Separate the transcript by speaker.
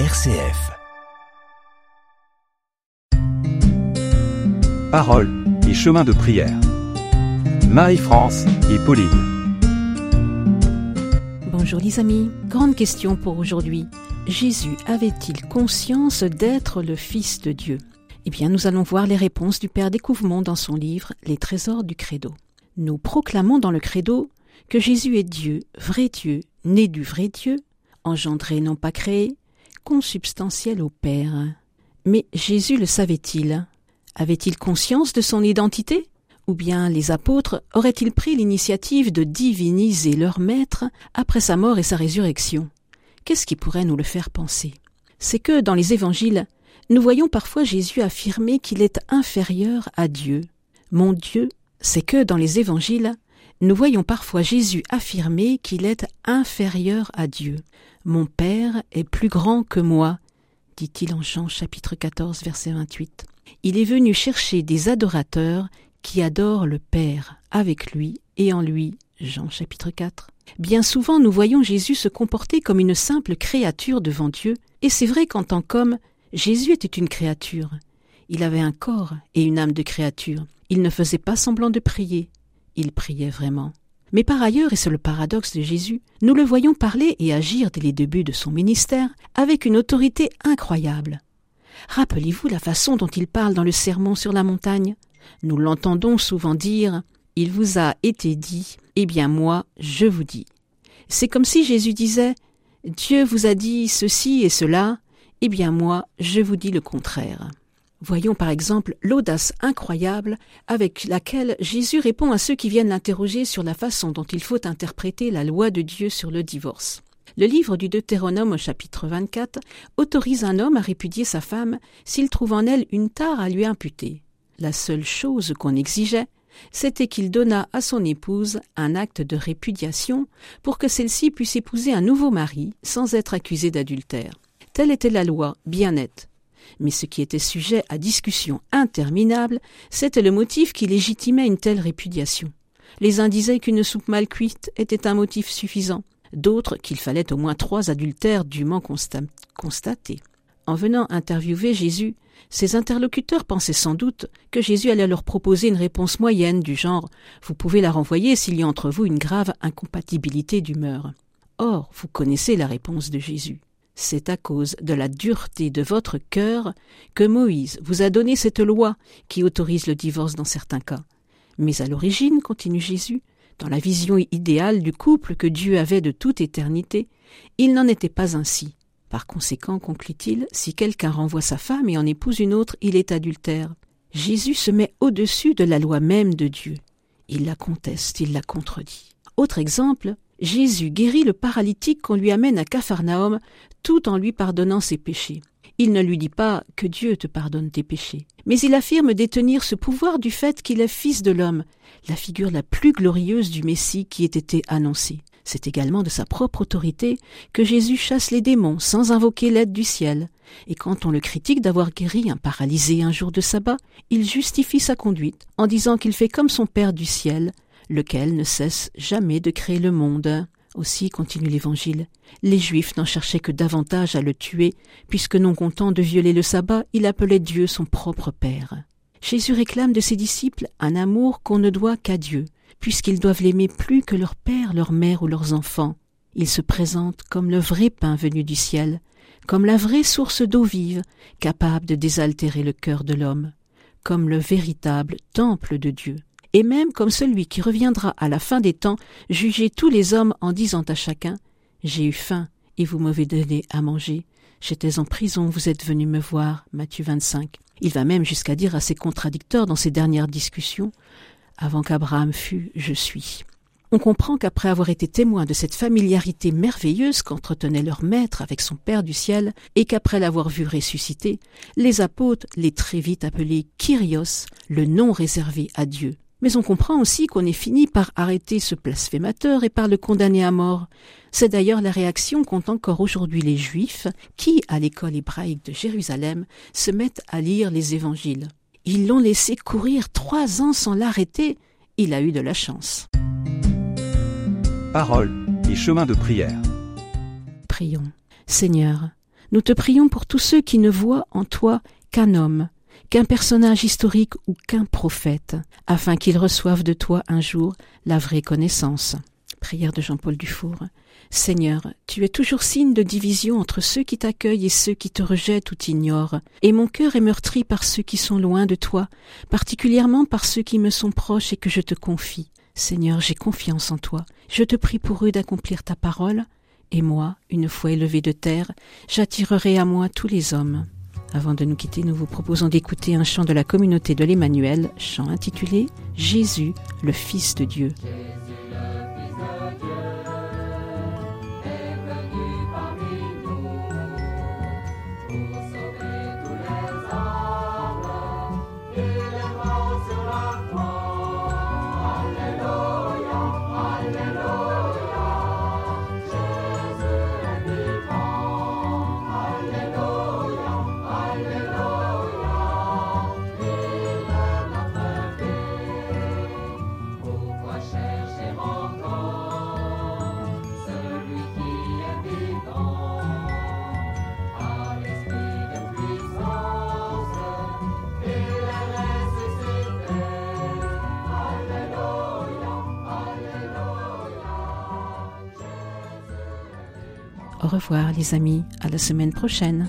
Speaker 1: RCF.
Speaker 2: Parole et chemin de prière. Marie-France et Pauline.
Speaker 3: Bonjour les amis, grande question pour aujourd'hui. Jésus avait-il conscience d'être le Fils de Dieu? Eh bien, nous allons voir les réponses du Père Découvrement dans son livre Les trésors du Credo. Nous proclamons dans le Credo que Jésus est Dieu, vrai Dieu, né du vrai Dieu, engendré non pas créé, consubstantiel au Père. Mais Jésus le savait-il? Avait-il conscience de son identité? Ou bien les apôtres auraient-ils pris l'initiative de diviniser leur maître après sa mort et sa résurrection? Qu'est-ce qui pourrait nous le faire penser? C'est que dans les évangiles, nous voyons parfois Jésus affirmer qu'il est inférieur à Dieu. Mon Dieu, c'est que dans les évangiles, nous voyons parfois Jésus affirmer qu'il est inférieur à Dieu. Mon Père est plus grand que moi, dit-il en Jean chapitre 14 verset 28. Il est venu chercher des adorateurs qui adorent le Père avec lui et en lui. Jean chapitre 4. Bien souvent nous voyons Jésus se comporter comme une simple créature devant Dieu, et c'est vrai qu'en tant qu'homme, Jésus était une créature. Il avait un corps et une âme de créature. Il ne faisait pas semblant de prier, il priait vraiment. Mais par ailleurs, et c'est le paradoxe de Jésus, nous le voyons parler et agir dès les débuts de son ministère avec une autorité incroyable. Rappelez-vous la façon dont il parle dans le sermon sur la montagne. Nous l'entendons souvent dire Il vous a été dit, eh bien moi, je vous dis. C'est comme si Jésus disait Dieu vous a dit ceci et cela, eh bien moi, je vous dis le contraire. Voyons par exemple l'audace incroyable avec laquelle Jésus répond à ceux qui viennent l'interroger sur la façon dont il faut interpréter la loi de Dieu sur le divorce. Le livre du Deutéronome au chapitre 24 autorise un homme à répudier sa femme s'il trouve en elle une tare à lui imputer. La seule chose qu'on exigeait, c'était qu'il donnât à son épouse un acte de répudiation pour que celle-ci puisse épouser un nouveau mari sans être accusée d'adultère. Telle était la loi, bien nette. Mais ce qui était sujet à discussion interminable, c'était le motif qui légitimait une telle répudiation. Les uns disaient qu'une soupe mal cuite était un motif suffisant, d'autres qu'il fallait au moins trois adultères dûment constatés. En venant interviewer Jésus, ses interlocuteurs pensaient sans doute que Jésus allait leur proposer une réponse moyenne du genre Vous pouvez la renvoyer s'il y a entre vous une grave incompatibilité d'humeur. Or, vous connaissez la réponse de Jésus. C'est à cause de la dureté de votre cœur que Moïse vous a donné cette loi qui autorise le divorce dans certains cas. Mais à l'origine, continue Jésus, dans la vision idéale du couple que Dieu avait de toute éternité, il n'en était pas ainsi. Par conséquent, conclut-il, si quelqu'un renvoie sa femme et en épouse une autre, il est adultère. Jésus se met au-dessus de la loi même de Dieu. Il la conteste, il la contredit. Autre exemple, Jésus guérit le paralytique qu'on lui amène à Capharnaüm tout en lui pardonnant ses péchés. Il ne lui dit pas que Dieu te pardonne tes péchés, mais il affirme détenir ce pouvoir du fait qu'il est fils de l'homme, la figure la plus glorieuse du Messie qui ait été annoncée. C'est également de sa propre autorité que Jésus chasse les démons sans invoquer l'aide du ciel. Et quand on le critique d'avoir guéri un paralysé un jour de sabbat, il justifie sa conduite en disant qu'il fait comme son Père du ciel, lequel ne cesse jamais de créer le monde. Aussi, continue l'Évangile, les Juifs n'en cherchaient que davantage à le tuer, puisque non content de violer le sabbat, il appelait Dieu son propre Père. Jésus réclame de ses disciples un amour qu'on ne doit qu'à Dieu, puisqu'ils doivent l'aimer plus que leur père, leur mère ou leurs enfants. Il se présente comme le vrai pain venu du ciel, comme la vraie source d'eau vive, capable de désaltérer le cœur de l'homme, comme le véritable temple de Dieu et même comme celui qui reviendra à la fin des temps juger tous les hommes en disant à chacun J'ai eu faim et vous m'avez donné à manger. J'étais en prison, vous êtes venu me voir. Matthieu 25. Il va même jusqu'à dire à ses contradicteurs dans ses dernières discussions Avant qu'Abraham fût, je suis. On comprend qu'après avoir été témoin de cette familiarité merveilleuse qu'entretenait leur maître avec son Père du ciel, et qu'après l'avoir vu ressusciter, les apôtres l'aient très vite appelé Kyrios, le nom réservé à Dieu. Mais on comprend aussi qu'on ait fini par arrêter ce blasphémateur et par le condamner à mort. C'est d'ailleurs la réaction qu'ont encore aujourd'hui les Juifs qui, à l'école hébraïque de Jérusalem, se mettent à lire les évangiles. Ils l'ont laissé courir trois ans sans l'arrêter. Il a eu de la chance.
Speaker 2: Parole et chemin de prière.
Speaker 3: Prions. Seigneur, Nous te prions pour tous ceux qui ne voient en toi qu'un homme, qu'un personnage historique ou qu'un prophète, afin qu'ils reçoivent de toi un jour la vraie connaissance. Prière de Jean-Paul Dufour. Seigneur, tu es toujours signe de division entre ceux qui t'accueillent et ceux qui te rejettent ou t'ignorent, et mon cœur est meurtri par ceux qui sont loin de toi, particulièrement par ceux qui me sont proches et que je te confie. Seigneur, j'ai confiance en toi. Je te prie pour eux d'accomplir ta parole, et moi, une fois élevé de terre, j'attirerai à moi tous les hommes. Avant de nous quitter, nous vous proposons d'écouter un chant de la communauté de l'Emmanuel, chant intitulé Jésus, le Fils de Dieu. Au revoir les amis, à la semaine prochaine.